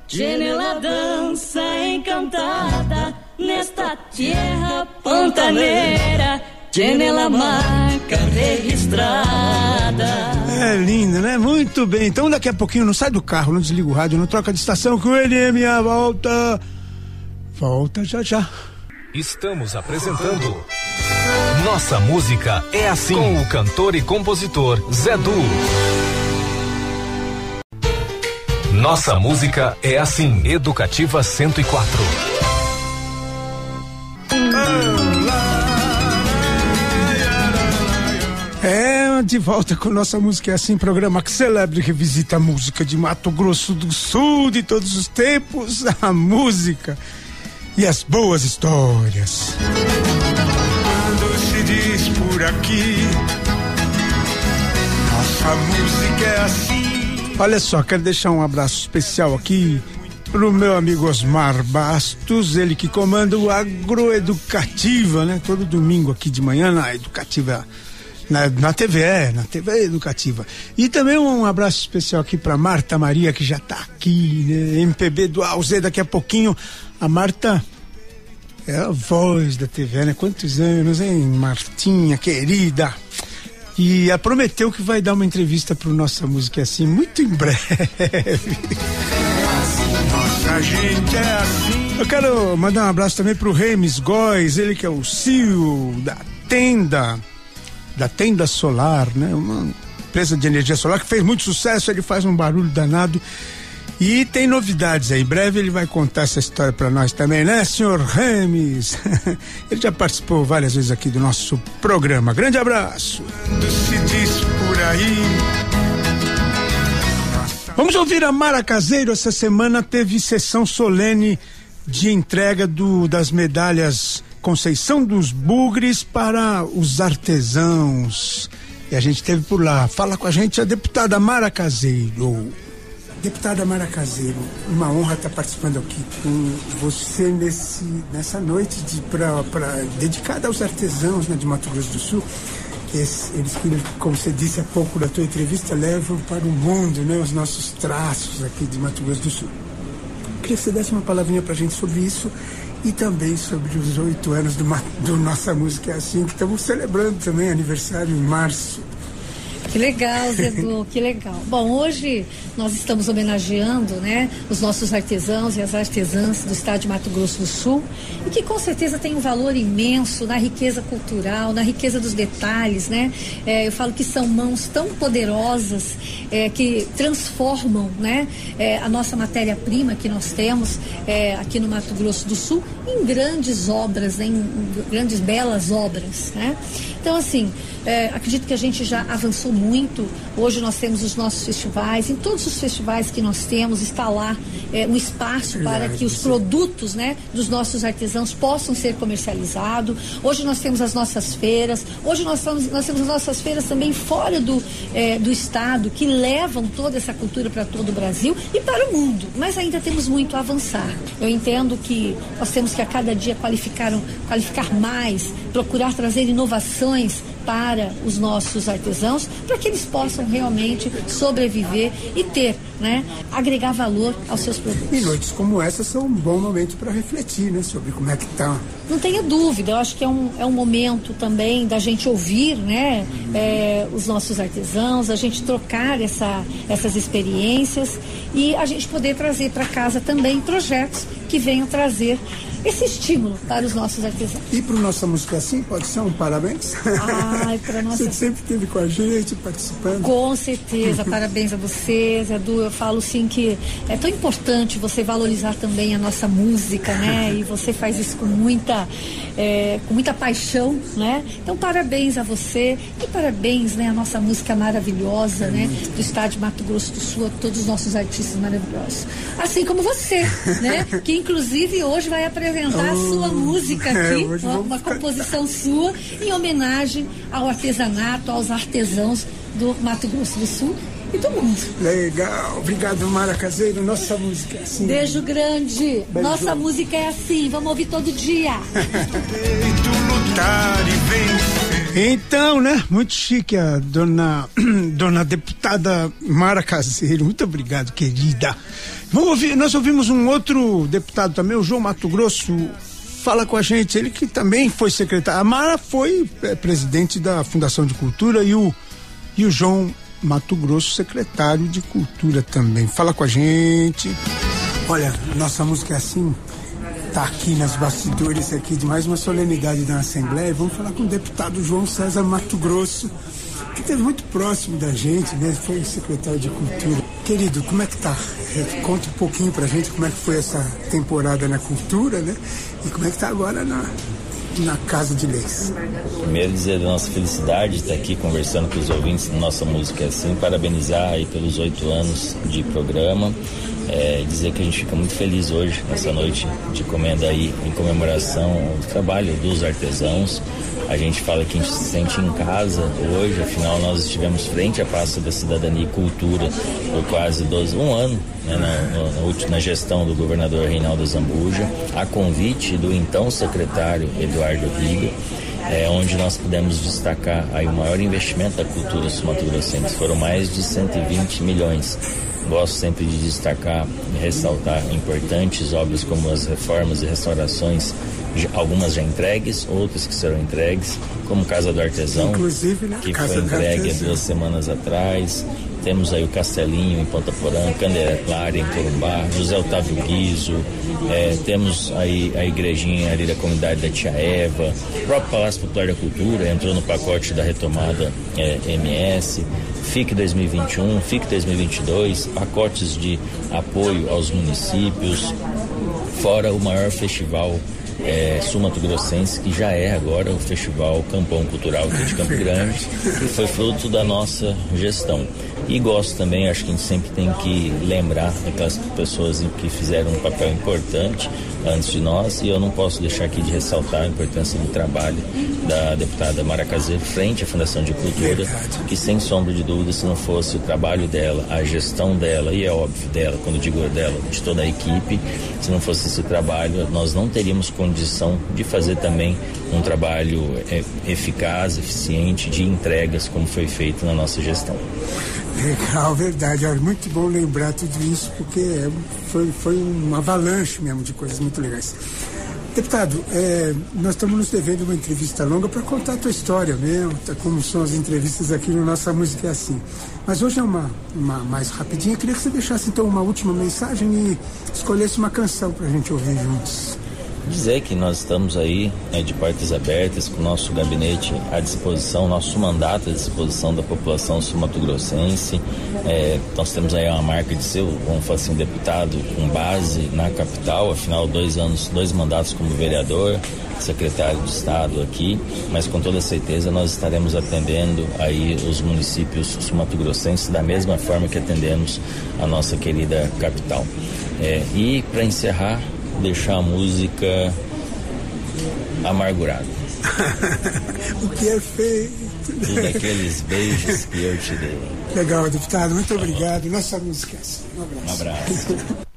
Tiene la dança encantada nesta terra pantaneira. tiene la marca registrada. É lindo, né? Muito bem. Então daqui a pouquinho não sai do carro, não desliga o rádio, não troca de estação que o NM a volta. Volta já já. Estamos apresentando Nossa Música é Assim com o cantor e compositor Zé Du. Nossa Música é Assim, Educativa 104. De volta com nossa música é assim, programa que celebra e revisita a música de Mato Grosso do Sul de todos os tempos, a música e as boas histórias. Quando se diz por aqui, nossa música é assim. Olha só, quero deixar um abraço especial aqui pro meu amigo Osmar Bastos, ele que comanda o Agroeducativa, né? Todo domingo aqui de manhã na Educativa na, na TVE, na TV Educativa. E também um abraço especial aqui para Marta Maria, que já tá aqui, né? MPB do Alzé, daqui a pouquinho. A Marta é a voz da TV, né? Quantos anos, hein? Martinha, querida. E ela prometeu que vai dar uma entrevista pro Nossa Música Assim, muito em breve. Nossa gente é assim. Eu quero mandar um abraço também pro Remes Góes, ele que é o CEO da tenda, da tenda solar, né? Uma empresa de energia solar que fez muito sucesso, ele faz um barulho danado. E tem novidades aí. Em breve ele vai contar essa história para nós também, né, senhor Remes? ele já participou várias vezes aqui do nosso programa. Grande abraço. Quando se diz por aí, Vamos ouvir a Mara Caseiro. Essa semana teve sessão solene de entrega do, das medalhas Conceição dos Bugres para os artesãos. E a gente teve por lá. Fala com a gente a deputada Mara Caseiro. Deputada Mara Caseiro, uma honra estar participando aqui com você nesse, nessa noite de, pra, pra, dedicada aos artesãos né, de Mato Grosso do Sul. Eles como você disse há pouco na tua entrevista, levam para o mundo né, os nossos traços aqui de Mato Grosso do Sul. Queria que você desse uma palavrinha para a gente sobre isso e também sobre os oito anos do, do Nossa Música é Assim, que estamos celebrando também aniversário em março. Que legal, Zedu, que legal. Bom, hoje nós estamos homenageando, né, os nossos artesãos e as artesãs do estado de Mato Grosso do Sul e que com certeza tem um valor imenso na riqueza cultural, na riqueza dos detalhes, né? É, eu falo que são mãos tão poderosas é, que transformam, né, é, a nossa matéria-prima que nós temos é, aqui no Mato Grosso do Sul em grandes obras, né, em, grandes belas obras, né? Então assim, é, acredito que a gente já avançou muito. Hoje nós temos os nossos festivais. Em todos os festivais que nós temos está lá é, um espaço para que os produtos, né, dos nossos artesãos possam ser comercializados. Hoje nós temos as nossas feiras. Hoje nós, estamos, nós temos as nossas feiras também fora do, é, do estado que levam toda essa cultura para todo o Brasil e para o mundo. Mas ainda temos muito a avançar. Eu entendo que nós temos que a cada dia qualificar, qualificar mais, procurar trazer inovações para os nossos artesãos, para que eles possam realmente sobreviver e ter, né, agregar valor aos seus produtos. E noites como essa são um bom momento para refletir, né, sobre como é que tá. Não tenha dúvida, eu acho que é um, é um momento também da gente ouvir né, é, os nossos artesãos, a gente trocar essa, essas experiências e a gente poder trazer para casa também projetos que venham trazer esse estímulo para os nossos artesãos. E para Nossa Música Assim, pode ser um parabéns? Ai, para nossa Você sempre esteve com a gente, participando. Com certeza, parabéns a você, Zé Du. Eu falo sim que é tão importante você valorizar também a nossa música, né? E você faz isso com muita, é, com muita paixão, né? Então, parabéns a você e parabéns, né? A nossa música maravilhosa, né? Do estado de Mato Grosso do Sul, a todos os nossos artistas maravilhosos. Assim como você, né? Que inclusive hoje vai apresentar a sua música é, aqui, hoje uma, uma composição sua em homenagem ao artesanato, aos artesãos do Mato Grosso do Sul e do mundo. Legal, obrigado Mara Caseiro, nossa música é assim. Beijo grande. Beijo. Nossa música é assim, vamos ouvir todo dia. lutar e vencer. Então, né? Muito chique a dona, dona deputada Mara Caseiro. Muito obrigado, querida. Vamos ouvir, nós ouvimos um outro deputado também, o João Mato Grosso fala com a gente, ele que também foi secretário. A Mara foi é, presidente da Fundação de Cultura e o, e o João Mato Grosso, secretário de Cultura também. Fala com a gente. Olha, nossa música é assim, tá aqui nas bastidores aqui de mais uma solenidade da Assembleia. Vamos falar com o deputado João César Mato Grosso, que esteve muito próximo da gente, né? Foi secretário de Cultura. Querido, como é que tá? É, conta um pouquinho pra gente como é que foi essa temporada na cultura, né? E como é que tá agora na, na Casa de Leis. Primeiro dizer da nossa felicidade de estar aqui conversando com os ouvintes da nossa música assim, parabenizar aí pelos oito anos de programa, é, dizer que a gente fica muito feliz hoje, nessa noite de comenda aí, em comemoração do trabalho dos artesãos. A gente fala que a gente se sente em casa hoje, afinal nós estivemos frente à pasta da cidadania e cultura por quase 12, um ano, né, na, na, na, gestão do governador Reinaldo Zambuja, a convite do então secretário Eduardo Riga, é, onde nós pudemos destacar aí o maior investimento da cultura sul-mato-grossense, foram mais de 120 milhões. Gosto sempre de destacar e ressaltar importantes obras como as reformas e restaurações algumas já entregues, outras que serão entregues, como Casa do Artesão, né? que Casa foi entregue há duas semanas atrás. Temos aí o Castelinho em Ponta Porã, Candelária em Corumbá, José Otávio Guizo, é, temos aí a igrejinha ali da comunidade da Tia Eva, o próprio Palácio Popular da Cultura entrou no pacote da retomada é, MS, FIC 2021, FIC 2022, pacotes de apoio aos municípios, fora o maior festival é, Sumato Grossense, que já é agora o Festival Campão Cultural aqui de Campo Grande, que foi fruto da nossa gestão. E gosto também, acho que a gente sempre tem que lembrar daquelas pessoas que fizeram um papel importante antes de nós, e eu não posso deixar aqui de ressaltar a importância do trabalho da deputada Mara Caseiro frente à Fundação de Cultura, que sem sombra de dúvida, se não fosse o trabalho dela, a gestão dela, e é óbvio dela, quando digo dela, de toda a equipe, se não fosse esse trabalho, nós não teríamos condição de fazer também um trabalho é, eficaz, eficiente, de entregas, como foi feito na nossa gestão. Legal, verdade. Olha, muito bom lembrar tudo isso, porque é, foi, foi um avalanche mesmo de coisas muito legais. Deputado, é, nós estamos nos devendo uma entrevista longa para contar a tua história mesmo, tá, como são as entrevistas aqui no Nossa Música é Assim. Mas hoje é uma, uma mais rapidinha. Queria que você deixasse então uma última mensagem e escolhesse uma canção para a gente ouvir juntos dizer que nós estamos aí né, de portas abertas com o nosso gabinete à disposição, nosso mandato à disposição da população sul-mato-grossense. É, nós temos aí uma marca de ser, vamos falar assim, deputado com base na capital, afinal dois anos, dois mandatos como vereador, secretário de Estado aqui, mas com toda certeza nós estaremos atendendo aí os municípios sul-mato-grossenses da mesma forma que atendemos a nossa querida capital. É, e para encerrar, deixar a música amargurada. o que é feito? Tudo aqueles beijos que eu te dei. Legal, deputado, muito obrigado. Nossa música é assim. Um abraço. Um abraço.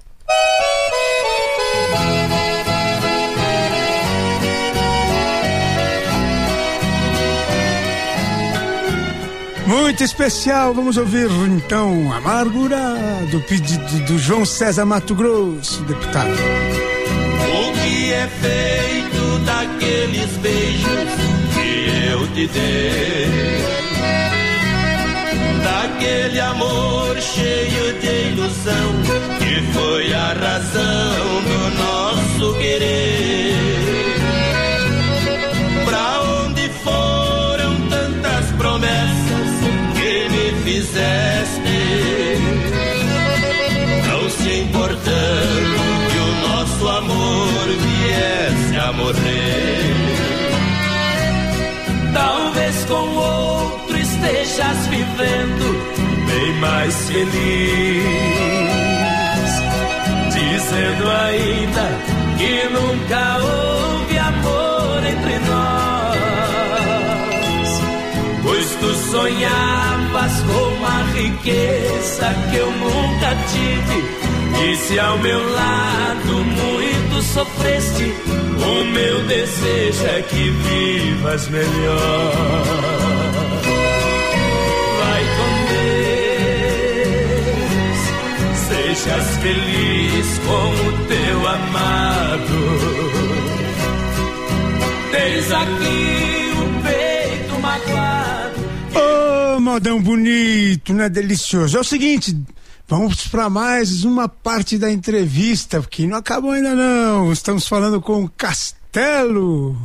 Muito especial, vamos ouvir então Amargurado, pedido do João César Mato Grosso, deputado feito daqueles beijos que eu te dei. Daquele amor cheio de ilusão que foi a razão do nosso querer. Pra onde foram tantas promessas que me fizeste? Morrer. Talvez com outro estejas vivendo bem mais feliz, dizendo ainda que nunca houve amor entre nós. Pois tu sonhavas com a riqueza que eu nunca tive. E se ao meu lado muito sofreste, o meu desejo é que vivas melhor. Vai com Deus, sejas feliz com o teu amado. Eis aqui o peito magoado. Ô, modão bonito, né? Delicioso. É o seguinte, vamos para mais uma parte da entrevista, que não acabou ainda não. Estamos falando com o Castelo.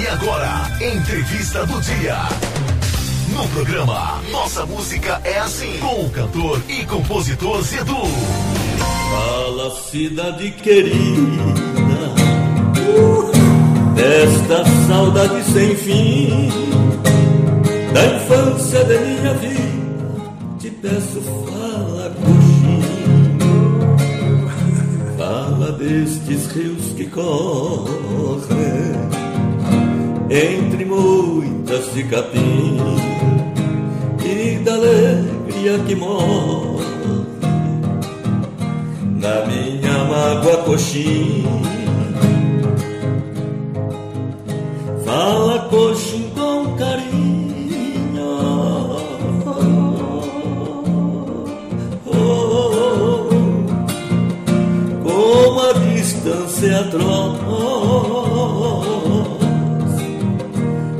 E agora, entrevista do dia. No programa Nossa Música é Assim, com o cantor e compositor Zedu. Fala, cidade querida, desta saudade sem fim, da infância de minha vida. Peço, fala, coxinha, fala destes rios que correm entre muitas de capim e da alegria que morre na minha mágoa coxim. Fala coxim com carinho, é atroz.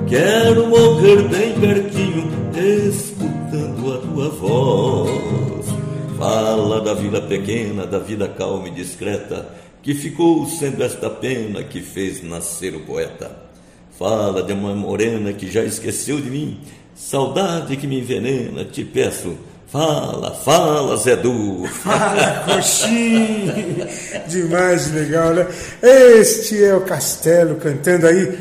Quero morrer bem pertinho, escutando a tua voz. Fala da vila pequena, da vida calma e discreta, que ficou sendo esta pena que fez nascer o poeta. Fala de uma morena que já esqueceu de mim, saudade que me envenena, te peço. Fala, fala, Zé Du. Fala, coxinha. Demais legal, né? Este é o Castelo cantando aí.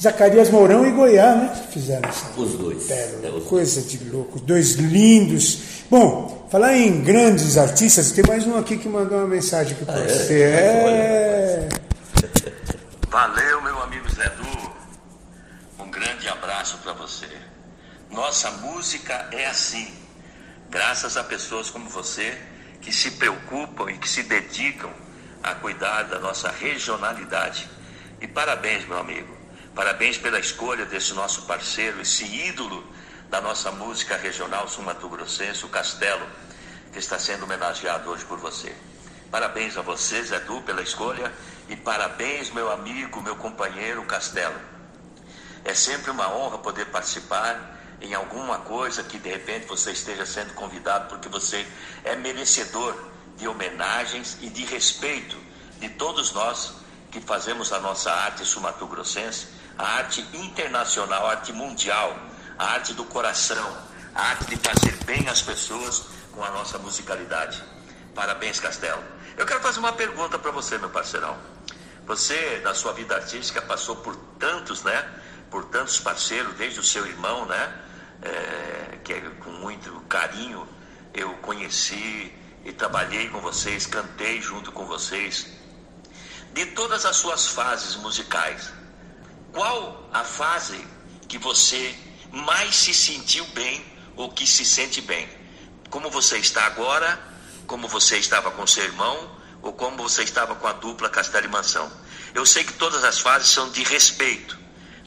Zacarias Mourão e Goiás, né? Fizeram essa Os dois. pérola, coisa de louco. Dois lindos. Bom, falar em grandes artistas, tem mais um aqui que mandou uma mensagem aqui pra é? você. É. Valeu, meu amigo Zé Du. Um grande abraço para você. Nossa música é assim. Graças a pessoas como você que se preocupam e que se dedicam a cuidar da nossa regionalidade. E parabéns, meu amigo. Parabéns pela escolha desse nosso parceiro, esse ídolo da nossa música regional sul-mato-grossense, o Castelo, que está sendo homenageado hoje por você. Parabéns a você, Zé Du, pela escolha e parabéns, meu amigo, meu companheiro Castelo. É sempre uma honra poder participar em alguma coisa que de repente você esteja sendo convidado, porque você é merecedor de homenagens e de respeito de todos nós que fazemos a nossa arte sul-mato-grossense, a arte internacional, a arte mundial, a arte do coração, a arte de fazer bem às pessoas com a nossa musicalidade. Parabéns, Castelo. Eu quero fazer uma pergunta para você, meu parceirão. Você, na sua vida artística, passou por tantos, né? Por tantos parceiros, desde o seu irmão, né? É, que com muito carinho eu conheci e trabalhei com vocês, cantei junto com vocês. De todas as suas fases musicais, qual a fase que você mais se sentiu bem ou que se sente bem? Como você está agora, como você estava com seu irmão ou como você estava com a dupla Castelo e Mansão? Eu sei que todas as fases são de respeito,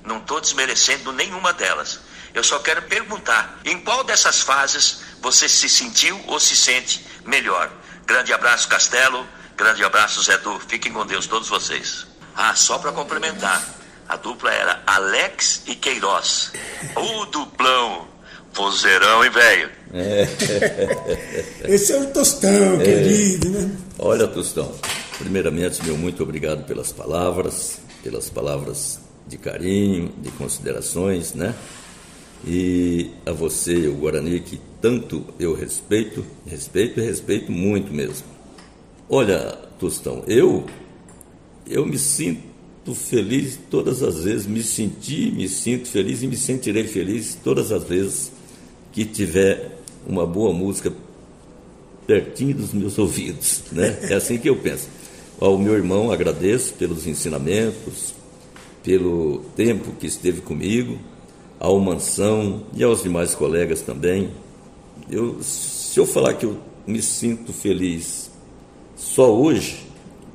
não estou desmerecendo nenhuma delas. Eu só quero perguntar: em qual dessas fases você se sentiu ou se sente melhor? Grande abraço, Castelo. Grande abraço, Zé Du. Fiquem com Deus, todos vocês. Ah, só para complementar: a dupla era Alex e Queiroz. O duplão. Vozeirão, hein, velho? Esse é o Tostão, querido, né? Olha, Tostão, primeiramente, meu muito obrigado pelas palavras, pelas palavras de carinho, de considerações, né? E a você, o Guarani, que tanto eu respeito, respeito e respeito muito mesmo. Olha, Tostão, eu, eu me sinto feliz todas as vezes, me senti, me sinto feliz e me sentirei feliz todas as vezes que tiver uma boa música pertinho dos meus ouvidos, né? É assim que eu penso. Ao meu irmão agradeço pelos ensinamentos, pelo tempo que esteve comigo, ao Mansão e aos demais colegas também. Eu, se eu falar que eu me sinto feliz só hoje,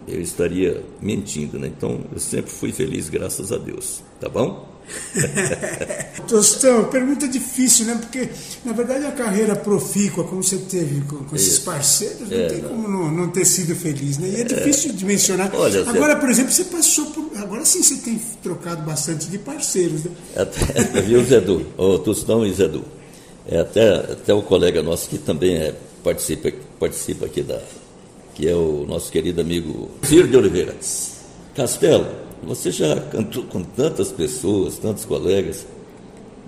eu estaria mentindo, né? Então, eu sempre fui feliz, graças a Deus. Tá bom? Tostão, pergunta difícil, né? Porque, na verdade, a carreira profícua, como você teve com, com esses Isso. parceiros, não É, tem não. como não, não ter sido feliz, né? E é difícil de mencionar. Olha. Agora, por exemplo, você passou. Agora sim você tem trocado bastante de parceiros, né? Até, viu, Zedu? O Tostão e Zedu. É até, até o colega nosso que também é, participa, participa aqui da. que é o nosso querido amigo Ciro de Oliveira. Castelo, você já cantou com tantas pessoas, tantos colegas,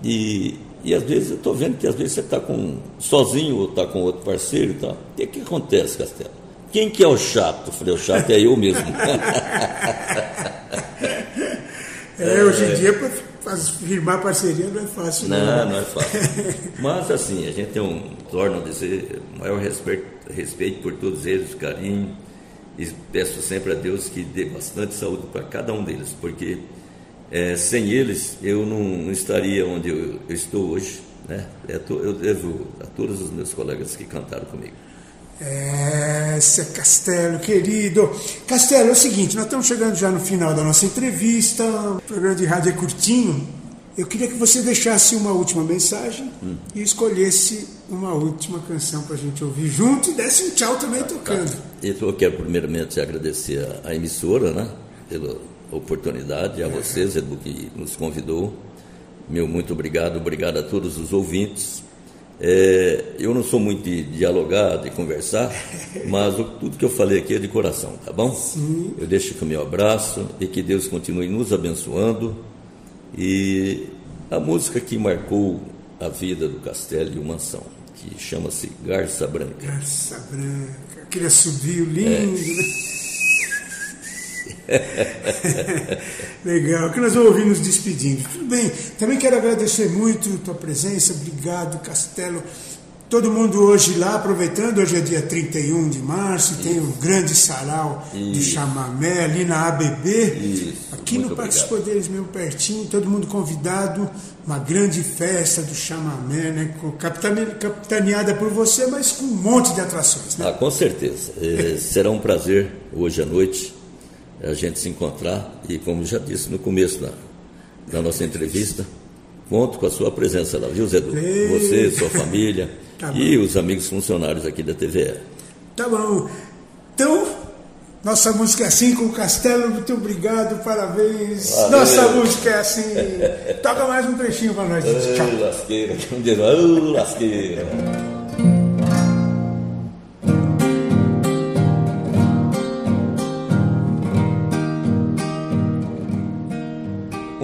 e, e às vezes eu estou vendo que às vezes você está com sozinho ou está com outro parceiro e tal. O que, que acontece, Castelo? Quem que é o chato? Eu falei, o chato é eu mesmo. é, hoje em dia para firmar parceria não é fácil. Não, não, não é fácil. Mas assim, a gente tem um, torno a dizer, maior respeito, respeito por todos eles, carinho, e peço sempre a Deus que dê bastante saúde para cada um deles, porque é, sem eles eu não, estaria onde eu, eu, estou hoje. Né? É eu devo a todos os meus colegas que cantaram comigo. É, Castelo, querido. Castelo, é o seguinte, nós estamos chegando já no final da nossa entrevista. O programa de rádio é curtinho. Eu queria que você deixasse uma última mensagem hum. e escolhesse uma última canção para a gente ouvir junto e desse um tchau também tocando. Tá. Eu quero primeiramente agradecer a emissora, né, pela oportunidade, a vocês, Edu, que nos convidou. Meu muito obrigado, obrigado a todos os ouvintes. É, eu não sou muito de dialogar, de conversar, mas o, tudo que eu falei aqui é de coração, tá bom? Sim. Eu deixo aqui o meu abraço e que Deus continue nos abençoando. E a música que marcou a vida do Castelo e o Mansão, que chama-se Garça Branca. Garça Branca, aquele assobio lindo, é. né? Legal, que nós vamos ouvir nos despedindo. Tudo bem, também quero agradecer muito a tua presença, obrigado, Castelo. Todo mundo hoje lá, aproveitando, hoje é dia 31 de março, Isso. tem o um grande sarau Isso. de chamamé ali na ABB, Isso. aqui muito no Parque dos Poderes, mesmo pertinho, todo mundo convidado, uma grande festa do chamamé, né, capitaneada por você, mas com um monte de atrações. Né? Ah, com certeza. É, será um prazer hoje à noite a gente se encontrar e, como já disse no começo da, da nossa entrevista, conto com a sua presença lá, viu, Zé Você, sua família tá e os amigos funcionários aqui da TVE. Tá bom. Então, nossa música é assim com o Castelo, muito obrigado, parabéns. Valeu. Nossa música é assim. Toca mais um trechinho para nós. Tchau. Lasqueira, que um dia. lasqueira.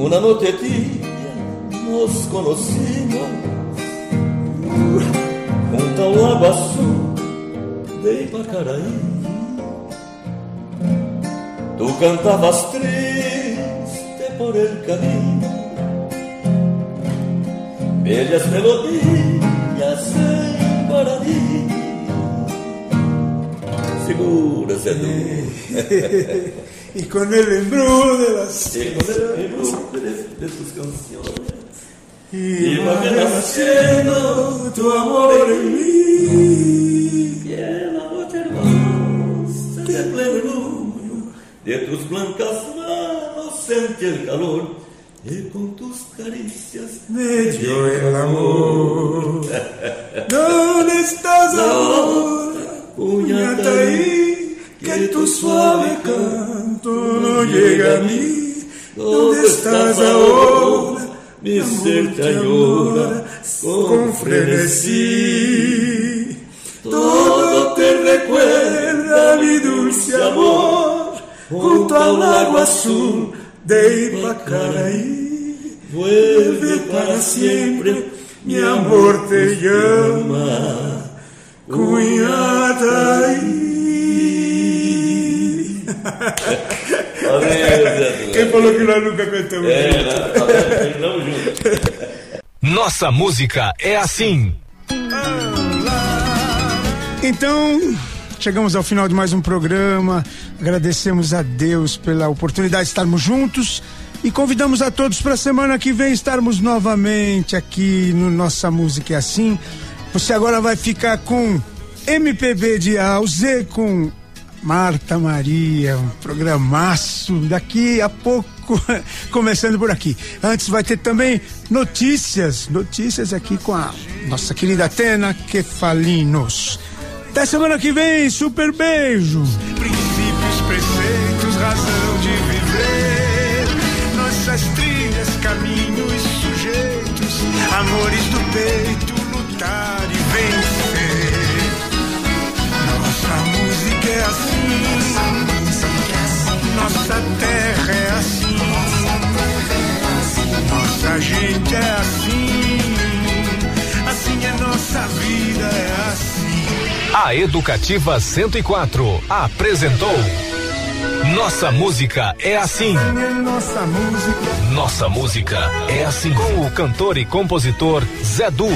Una noche tibia nos conocimos junto ao lago azul de Ipacaraí. Tu cantabas triste por el camino, bellas melodias em Guarani. Segura, Zé y con el embrujo de las sí, con el embrujo de, de tus canciones. Y va naciendo tu amor en mí. Y la noche hermosa de pleno de tus blancas manos sentí el calor y con tus caricias me dio el amor. ¿dónde estás ahora? Puñata que tu suave canto no llega a mí. ¿Dónde estás ahora? Mi ser te añora con frenesí. Todo te recuerda mi dulce amor junto al agua azul de Ipacaraí. Vuelve para siempre, mi amor te llama. Quem falou que nós nunca cantamos é, junto? Junto. Nossa música é assim. Então, chegamos ao final de mais um programa. Agradecemos a Deus pela oportunidade de estarmos juntos e convidamos a todos para a semana que vem estarmos novamente aqui no Nossa Música é Assim. Você agora vai ficar com MPB de A Z com Marta Maria, um programaço daqui a pouco, começando por aqui. Antes vai ter também notícias, notícias aqui com a nossa querida Atena Kefalinos. Até semana que vem, super beijo. Princípios, preceitos, razão de viver caminhos sujeitos, amores do peito, lutar nossa terra é assim, nossa gente é assim, assim é nossa vida, é assim. A Educativa 104 apresentou Nossa Música é Assim. Nossa música. Nossa Música é Assim. Com o cantor e compositor Zé Du.